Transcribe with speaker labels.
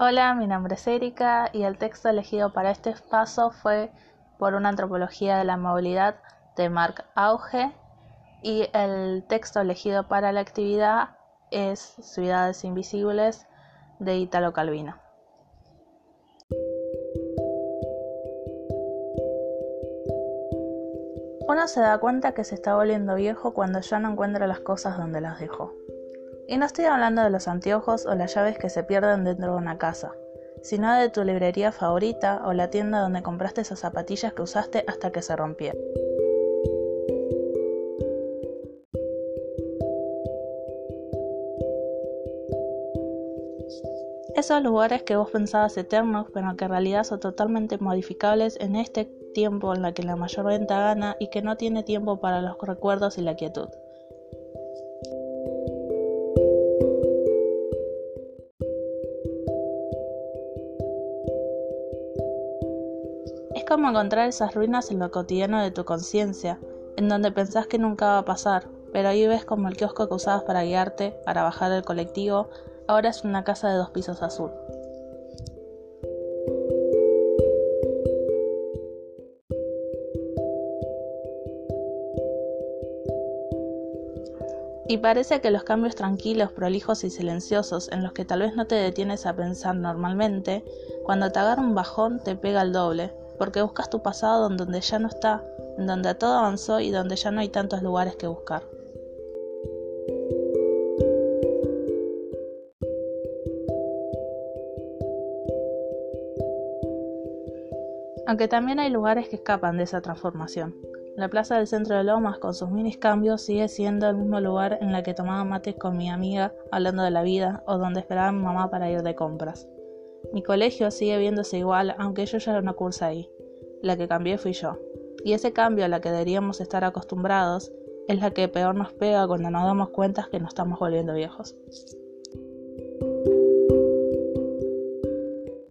Speaker 1: Hola, mi nombre es Erika y el texto elegido para este paso fue por una antropología de la movilidad de Marc Auge y el texto elegido para la actividad es Ciudades Invisibles de Italo Calvino. Uno se da cuenta que se está volviendo viejo cuando ya no encuentra las cosas donde las dejó. Y no estoy hablando de los anteojos o las llaves que se pierden dentro de una casa, sino de tu librería favorita o la tienda donde compraste esas zapatillas que usaste hasta que se rompieron. Esos lugares que vos pensabas eternos, pero que en realidad son totalmente modificables en este tiempo en la que la mayor venta gana y que no tiene tiempo para los recuerdos y la quietud. Es como encontrar esas ruinas en lo cotidiano de tu conciencia, en donde pensás que nunca va a pasar, pero ahí ves como el kiosco que usabas para guiarte, para bajar del colectivo, ahora es una casa de dos pisos azul. Y parece que los cambios tranquilos, prolijos y silenciosos, en los que tal vez no te detienes a pensar normalmente, cuando te agarra un bajón te pega el doble, porque buscas tu pasado donde ya no está, en donde todo avanzó y donde ya no hay tantos lugares que buscar. Aunque también hay lugares que escapan de esa transformación. La plaza del centro de Lomas, con sus minis cambios, sigue siendo el mismo lugar en la que tomaba mates con mi amiga hablando de la vida o donde esperaba a mi mamá para ir de compras. Mi colegio sigue viéndose igual, aunque yo ya no curso ahí. La que cambié fui yo. Y ese cambio a la que deberíamos estar acostumbrados es la que peor nos pega cuando nos damos cuenta que nos estamos volviendo viejos.